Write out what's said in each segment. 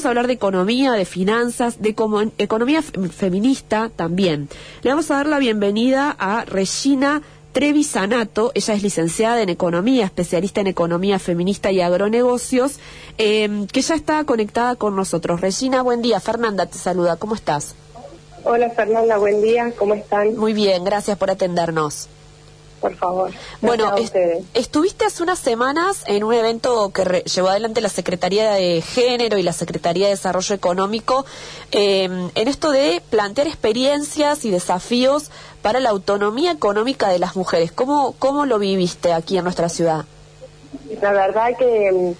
Vamos a hablar de economía, de finanzas, de economía feminista también. Le vamos a dar la bienvenida a Regina Trevisanato, ella es licenciada en Economía, especialista en Economía Feminista y Agronegocios, em, que ya está conectada con nosotros. Regina, buen día. Fernanda te saluda, ¿cómo estás? Hola Fernanda, buen día, ¿cómo están? Muy bien, gracias por atendernos por favor. Bueno, estuviste hace unas semanas en un evento que llevó adelante la Secretaría de Género y la Secretaría de Desarrollo Económico em, en esto de plantear experiencias y desafíos para la autonomía económica de las mujeres. ¿Cómo, cómo lo viviste aquí en nuestra ciudad? La verdad que em,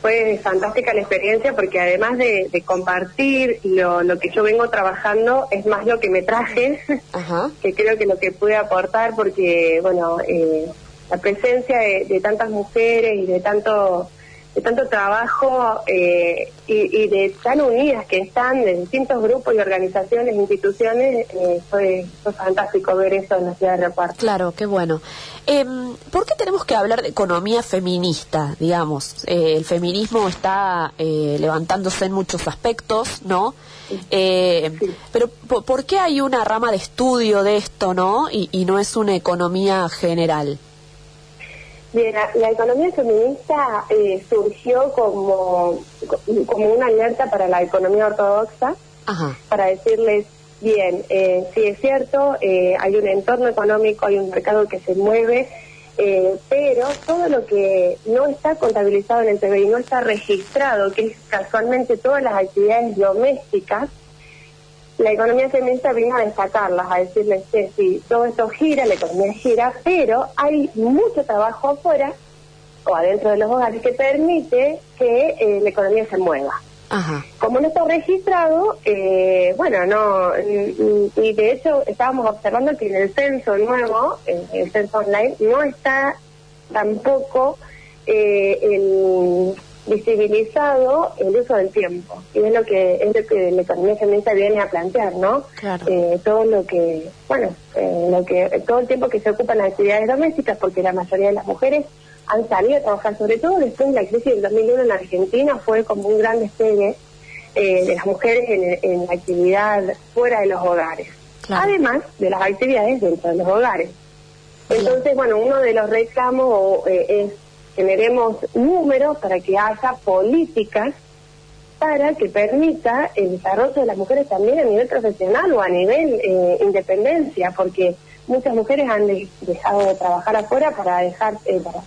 fue fantástica la experiencia porque además de, compartir lo, lo, que yo vengo trabajando es más lo que me traje, que creo que lo que pude aportar porque, bueno, eh, la presencia de, tantas mujeres y de tanto de tanto trabajo eh, y, de tan unidas que están de distintos grupos y organizaciones, instituciones, eh, fue, fantástico ver eso en la ciudad de Reparto. Claro, qué bueno. Eh, ¿Por qué tenemos que hablar de economía feminista, digamos? Eh, el feminismo está levantándose en muchos aspectos, ¿no? Pero ¿por, qué hay una rama de estudio de esto, no? y no es una economía general. Bien, la, economía feminista eh, surgió como, como una alerta para la economía ortodoxa, para decirles, bien, eh, sí es cierto, eh, hay un entorno económico, hay un mercado que se mueve, eh, pero todo lo que no está contabilizado en el PBI, no está registrado, que es casualmente todas las actividades domésticas, la economía feminista vino a destacarlas, a decirles que sí, todo esto gira, la economía gira, pero hay mucho trabajo afuera o adentro de los hogares que permite que eh, la economía se mueva. Como no está registrado, eh, bueno, no, y de hecho estábamos observando que en el censo nuevo, en el censo online, no está tampoco eh, el visibilizado el uso del tiempo. Y es lo que es lo que la economía feminista viene a plantear no eh, todo lo que bueno eh, lo que todo el tiempo que se ocupan las actividades domésticas porque la mayoría de las mujeres han salido a trabajar sobre todo después de la crisis del 2001 en Argentina fue como un gran despegue eh, de las mujeres en, la actividad fuera de los hogares. Además de las actividades dentro de los hogares. Entonces bueno uno de los reclamos es generemos números para que haya políticas para que permita el desarrollo de las mujeres también a nivel profesional o a nivel eh, independencia, porque muchas mujeres han dejado de trabajar afuera para dejar eh, para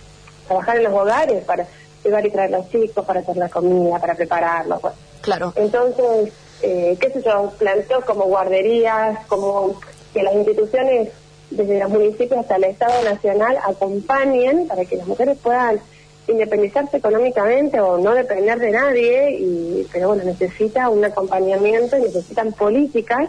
trabajar en los hogares, para llevar y traer los chicos, para hacer la comida, para prepararlos. Claro. Entonces, eh, qué sé yo, planteo como guarderías, como que las instituciones desde los municipios hasta el Estado Nacional acompañen para que las mujeres puedan independizarse económicamente o no depender de nadie, y, pero bueno, necesita un acompañamiento y necesitan políticas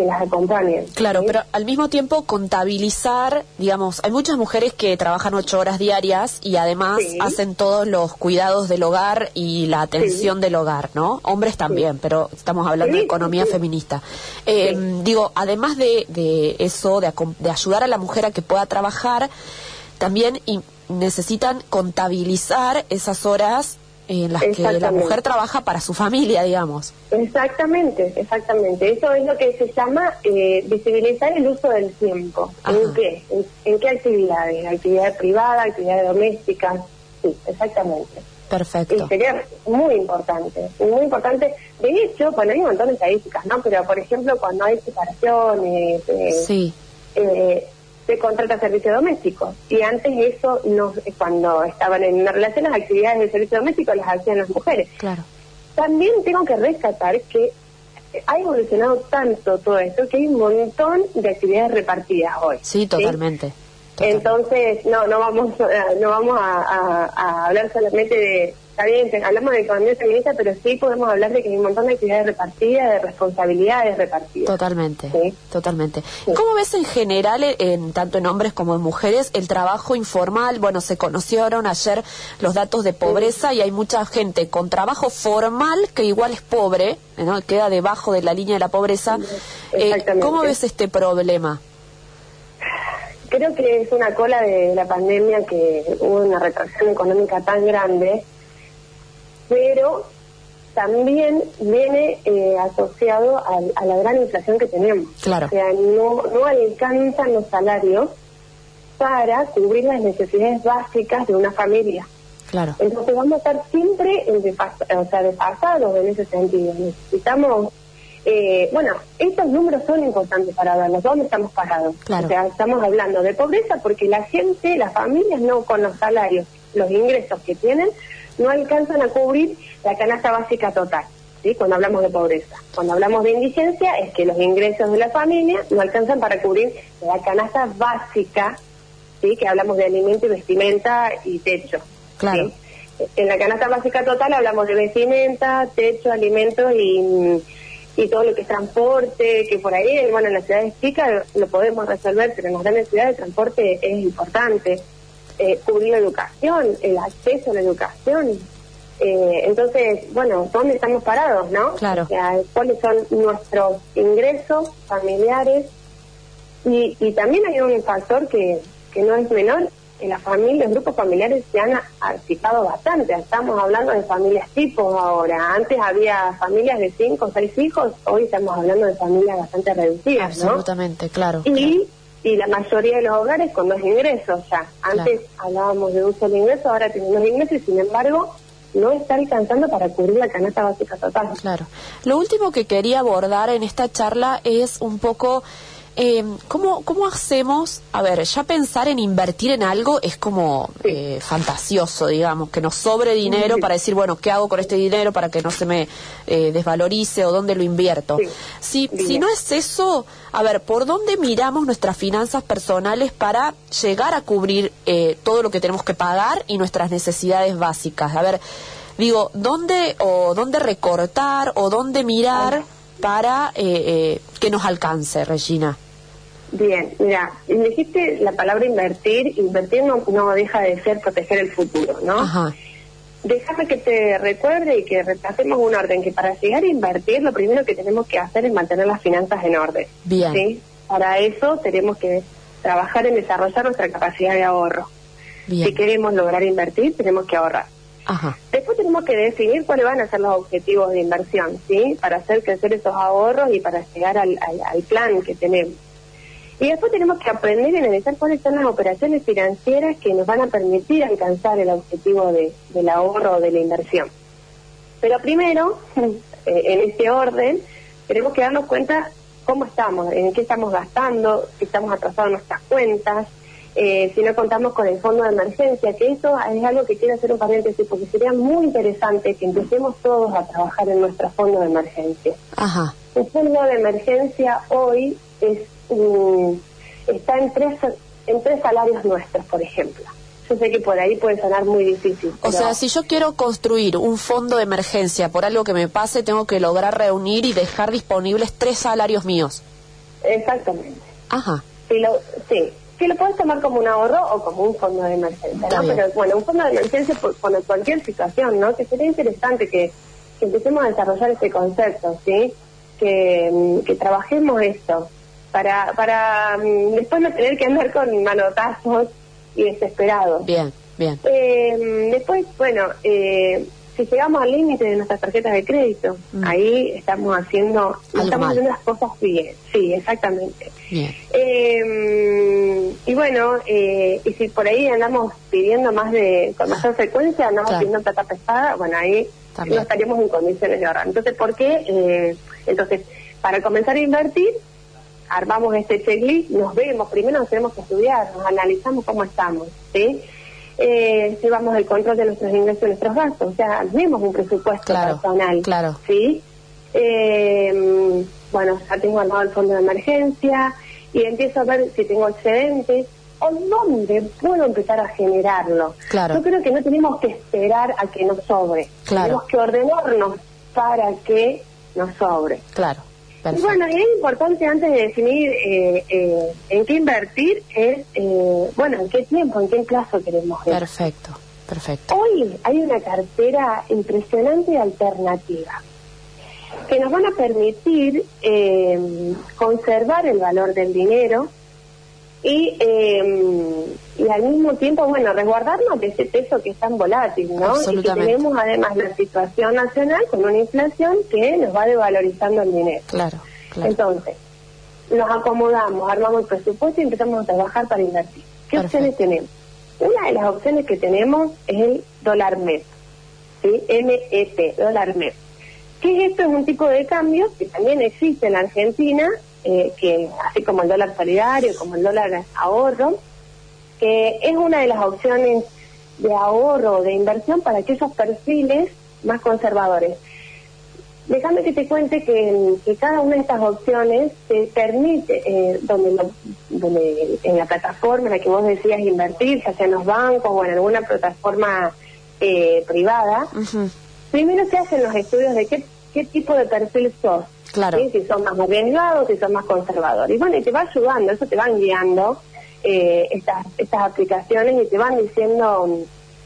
que las acompañen. Claro, pero al mismo tiempo contabilizar, digamos, hay muchas mujeres que trabajan ocho horas diarias y además hacen todos los cuidados del hogar y la atención del hogar, ¿no? Hombres también, pero estamos hablando de economía feminista. Eh, digo, además de, de eso, de, de ayudar a la mujer a que pueda trabajar, también necesitan contabilizar esas horas en las que la mujer trabaja para su familia, digamos. Exactamente, exactamente. Eso es lo que se llama eh, visibilizar el uso del tiempo. ¿En qué? ¿En, qué actividades? Actividad privada, actividades domésticas. Sí, exactamente. Perfecto. Y sería muy importante, muy importante. De hecho, bueno, hay un montón de estadísticas, ¿no? Pero, por ejemplo, cuando hay separaciones, eh, sí. Eh, se contrata servicio doméstico. Y antes eso, no, cuando estaban en una relación, las actividades de servicio doméstico las hacían las mujeres. Claro. También tengo que rescatar que ha evolucionado tanto todo esto que hay un montón de actividades repartidas hoy. Sí, totalmente. Entonces, no, no vamos, no vamos a hablar solamente de está bien, hablamos de economía feminista, pero sí podemos hablar de que hay un montón de actividades repartidas, de responsabilidades repartidas. Totalmente, totalmente. ¿Cómo ves en general, en, tanto en hombres como en mujeres, el trabajo informal? Bueno, se conocieron ayer los datos de pobreza y hay mucha gente con trabajo formal que igual es pobre, ¿no? queda debajo de la línea de la pobreza. Eh, ¿Cómo ves este problema? Creo que es una cola de la pandemia que hubo una retracción económica tan grande pero también viene eh, asociado a, la gran inflación que tenemos. Claro. O sea, no, no alcanzan los salarios para cubrir las necesidades básicas de una familia. Claro. Entonces vamos a estar siempre en o sea, desfasados en ese sentido. Necesitamos, eh, bueno, estos números son importantes para verlos. ¿Dónde estamos parados? Claro. O sea, estamos hablando de pobreza porque la gente, las familias no con los salarios, los ingresos que tienen, no alcanzan a cubrir la canasta básica total. ¿Sí? Cuando hablamos de pobreza. Cuando hablamos de indigencia es que los ingresos de la familia no alcanzan para cubrir la canasta básica, ¿sí? que hablamos de alimento y vestimenta y techo. Claro. En la canasta básica total hablamos de vestimenta, techo, alimentos y, y todo lo que es transporte, que por ahí, bueno, en las ciudades chicas lo podemos resolver, pero en las grandes ciudades el transporte es importante. Eh, cubrir la educación, el acceso a la educación. Eh, entonces, bueno, ¿dónde estamos parados, no? Claro. O sea, ¿cuáles son nuestros ingresos familiares? Y, y también hay un factor que, que no es menor, en las familias, los grupos familiares se han articulado bastante. Estamos hablando de familias tipos ahora. Antes había familias de cinco o seis hijos, hoy estamos hablando de familias bastante reducidas, Absolutamente, claro. Y, y la mayoría de los hogares con dos ingresos ya. Antes hablábamos de un solo ingreso, ahora tenemos ingresos y sin embargo no está alcanzando para cubrir la canasta básica total. Claro. Lo último que quería abordar en esta charla es un poco eh, ¿cómo, ¿Cómo hacemos? A ver, ya pensar en invertir en algo es como eh, fantasioso, digamos, que nos sobre dinero para decir, bueno, ¿qué hago con este dinero para que no se me eh, desvalorice o dónde lo invierto? Si, si no es eso, a ver, ¿por dónde miramos nuestras finanzas personales para llegar a cubrir eh, todo lo que tenemos que pagar y nuestras necesidades básicas? A ver, digo, ¿dónde o dónde recortar o dónde mirar? para que nos alcance, Regina. Bien, mira, dijiste la palabra invertir, invertir no, no deja de ser proteger el futuro, ¿no? Ajá. Déjame que te recuerde y que repasemos un orden, que para llegar a invertir lo primero que tenemos que hacer es mantener las finanzas en orden. Bien. ¿sí? Para eso tenemos que trabajar en desarrollar nuestra capacidad de ahorro. Bien. Si queremos lograr invertir, tenemos que ahorrar. Ajá. Después tenemos que definir cuáles van a ser los objetivos de inversión, ¿sí? Para hacer crecer esos ahorros y para llegar al, al plan que tenemos. Y después tenemos que aprender y analizar cuáles son las operaciones financieras que nos van a permitir alcanzar el objetivo de, del ahorro o de la inversión. Pero primero, eh, en este orden, tenemos que darnos cuenta cómo estamos, en qué estamos gastando, si estamos atrasados nuestras cuentas, eh, si no contamos con el fondo de emergencia, que eso es algo que quiero hacer un paréntesis porque sería muy interesante que empecemos todos a trabajar en nuestro fondo de emergencia. Ajá. El fondo de emergencia hoy es está en tres, en tres salarios nuestros, por ejemplo. Yo sé que por ahí puede sonar muy difícil. O sea, si yo quiero construir un fondo de emergencia por algo que me pase, tengo que lograr reunir y dejar disponibles tres salarios míos. Exactamente. Ajá. Si lo, sí, si lo puedes tomar como un ahorro o como un fondo de emergencia, ¿no? Pero bueno, un fondo de emergencia por, cualquier situación, ¿no? Que sería interesante que, que empecemos a desarrollar este concepto, ¿sí? Que, que trabajemos esto para, para mm, después no tener que andar con manotazos y desesperados. Bien, bien. Eh, después, bueno, eh, si llegamos al límite de nuestras tarjetas de crédito, mm. ahí estamos haciendo, estamos haciendo las cosas bien, sí, exactamente. Bien. Eh, y bueno, y si por ahí andamos pidiendo más de, con mayor frecuencia, andamos pidiendo plata pesada, bueno, ahí no estaríamos en condiciones de ahorrar. Entonces, ¿por qué? entonces, para comenzar a invertir, armamos este checklist, nos vemos, primero nos tenemos que estudiar, nos analizamos cómo estamos, ¿sí? Eh, llevamos el control de nuestros ingresos y nuestros gastos, o sea, vemos un presupuesto personal, claro. ¿sí? Eh, bueno, ya tengo armado el fondo de emergencia y empiezo a ver si tengo excedentes o dónde puedo empezar a generarlo. Claro. Yo creo que no tenemos que esperar a que nos sobre, tenemos que ordenarnos para que nos sobre. Claro. Y bueno, y es importante antes de definir eh, eh, en qué invertir, es, eh, bueno, en qué tiempo, en qué plazo queremos ver. Perfecto, perfecto. Hoy hay una cartera impresionante y alternativa que nos van a permitir conservar el valor del dinero y, eh, y al mismo tiempo, bueno, resguardarnos de ese peso que es tan volátil, ¿no? Y que tenemos además la situación nacional con una inflación que nos va devalorizando el dinero. Claro, claro. Entonces, nos acomodamos, armamos el presupuesto y empezamos a trabajar para invertir. ¿Qué opciones tenemos? Una de las opciones que tenemos es el dólar MEP, ¿sí? MEP, dólar MEP. ¿Qué es esto? Es un tipo de cambio que también existe en Argentina eh, que así como el dólar solidario, como el dólar ahorro, que es una de las opciones de ahorro, de inversión para aquellos perfiles más conservadores. Déjame que te cuente que, cada una de estas opciones te permite, eh, donde, donde en la plataforma en la que vos decías invertir, ya sea en los bancos o en alguna plataforma eh, privada, primero se hacen los estudios de qué, qué tipo de perfil sos Claro. Si son más arriesgados, si son más conservadores. Y bueno, y te va ayudando, eso te van guiando eh, estas, estas aplicaciones y te van diciendo,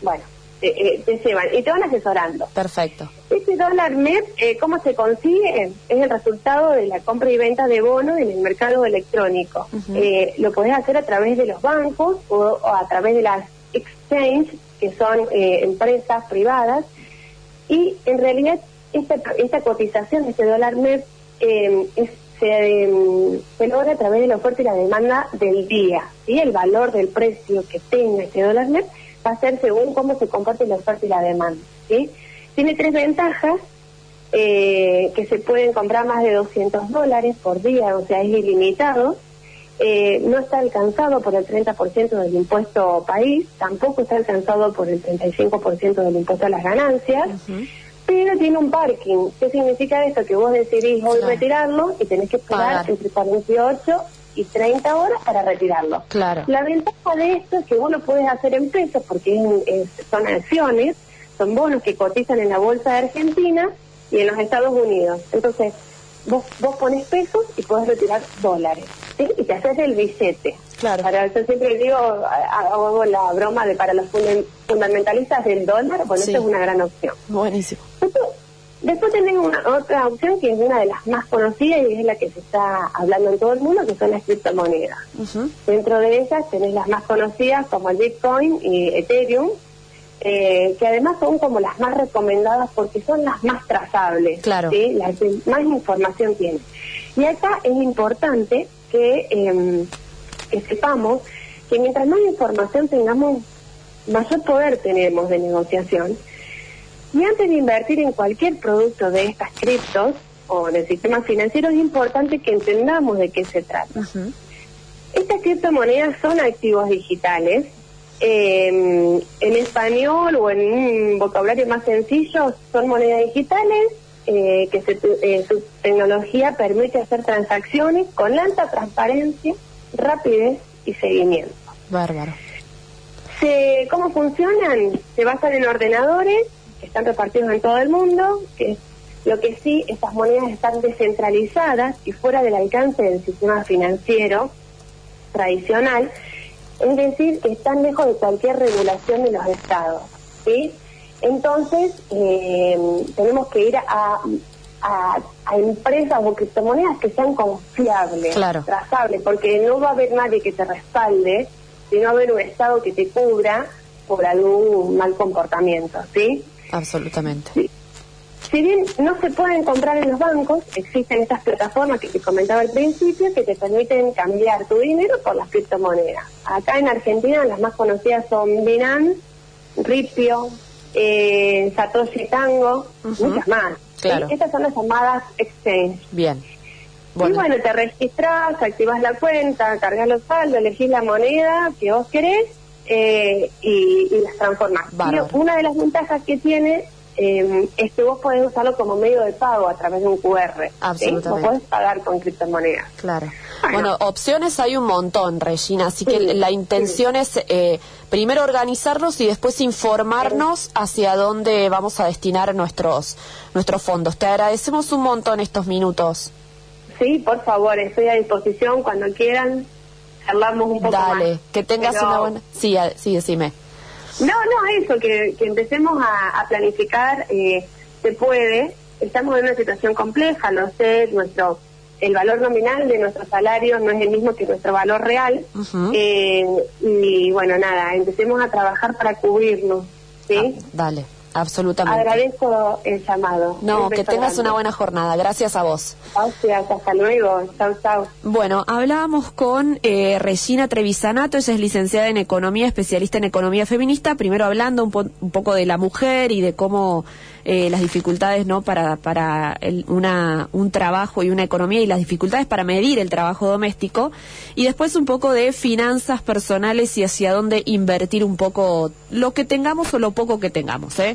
bueno, te, eh, llevan y te van asesorando. Perfecto. Este dólar MEP, eh, ¿cómo se consigue? Es el resultado de la compra y venta de bonos en el mercado electrónico. lo podés hacer a través de los bancos o, a través de las exchange, que son empresas privadas. Y en realidad esta, esta cotización de este dólar MEP eh, se, logra a través de la oferta y la demanda del día. y El valor del precio que tenga este dólar net va a ser según cómo se comparte la oferta y la demanda. ¿sí? Tiene tres ventajas. Eh, que se pueden comprar más de 200 dólares por día, o sea, es ilimitado. Eh, no está alcanzado por el 30% del impuesto país, tampoco está alcanzado por el 35% del impuesto a las ganancias pero tiene un parking. ¿Qué significa esto? Que vos decidís hoy retirarlo y tenés que esperar entre 48 y 30 horas para retirarlo. Claro. La ventaja de esto es que vos lo puedes hacer en pesos porque son acciones, son bonos que cotizan en la bolsa de Argentina y en los Estados Unidos. Entonces, vos, vos pones pesos y podés retirar dólares. ¿Sí? Y te haces el billete. Claro. Para eso siempre digo, hago la broma de para los fundamentalistas del dólar, bueno, eso es una gran opción. Buenísimo. Después, tenés una, otra opción que es una de las más conocidas y es la que se está hablando en todo el mundo, que son las criptomonedas. Dentro de ellas tenés las más conocidas como el Bitcoin y Ethereum, eh, que además son como las más recomendadas porque son las más trazables, claro. las que más información tienen. Y acá es importante que, em, que sepamos que mientras más información tengamos, mayor poder tenemos de negociación. Y antes de invertir en cualquier producto de estas criptos o del sistema financiero, es importante que entendamos de qué se trata. Estas criptomonedas son activos digitales. Em, en español o en un vocabulario más sencillo, son monedas digitales eh, que eh, su tecnología permite hacer transacciones con alta transparencia, rapidez y seguimiento. Bárbaro. ¿Cómo funcionan? Se basan en ordenadores que están repartidos en todo el mundo, que lo que sí, estas monedas están descentralizadas y fuera del alcance del sistema financiero tradicional, es decir, que están lejos de cualquier regulación de los estados. ¿sí? Entonces, eh, tenemos que ir a, a, empresas o criptomonedas que sean confiables, trazables, porque no va a haber nadie que te respalde, sino va a haber un Estado que te cubra por algún mal comportamiento, ¿sí? Absolutamente. Si bien no se pueden comprar en los bancos, existen estas plataformas que te comentaba al principio que te permiten cambiar tu dinero por las criptomonedas. Acá en Argentina las más conocidas son Binance, Ripio, eh, Satoshi Tango, muchas más. Claro. Estas son las llamadas exchange. Bien. Y bueno, te registras, activas la cuenta, cargas los saldos, elegís la moneda que vos querés eh, y, las transformas. una de las ventajas que tiene eh, es que vos podés usarlo como medio de pago a través de un QR. Absolutamente. Vos podés pagar con criptomonedas. Claro. Bueno, opciones hay un montón, Regina, así que la intención es eh, primero organizarnos y después informarnos hacia dónde vamos a destinar nuestros, nuestros fondos. Te agradecemos un montón estos minutos. Sí, por favor, estoy a disposición cuando quieran. Charlamos un poco Dale, que tengas una buena... Sí, sí, decime. No, no, eso, que, que empecemos a, planificar, eh, se puede. Estamos en una situación compleja, lo sé, nuestro el valor nominal de nuestros salarios no es el mismo que nuestro valor real. Eh, y bueno, nada, empecemos a trabajar para cubrirnos. ¿sí? Ah, dale. Absolutamente. Agradezco el llamado. No, que tengas una buena jornada. Gracias a vos. Gracias, hasta luego. Chau, chau. Bueno, hablábamos con eh, Regina Trevisanato, ella es licenciada en Economía, especialista en Economía Feminista, primero hablando un, un poco de la mujer y de cómo eh, las dificultades no para, para una, un trabajo y una economía y las dificultades para medir el trabajo doméstico, y después un poco de finanzas personales y hacia dónde invertir un poco lo que tengamos o lo poco que tengamos. ¿eh?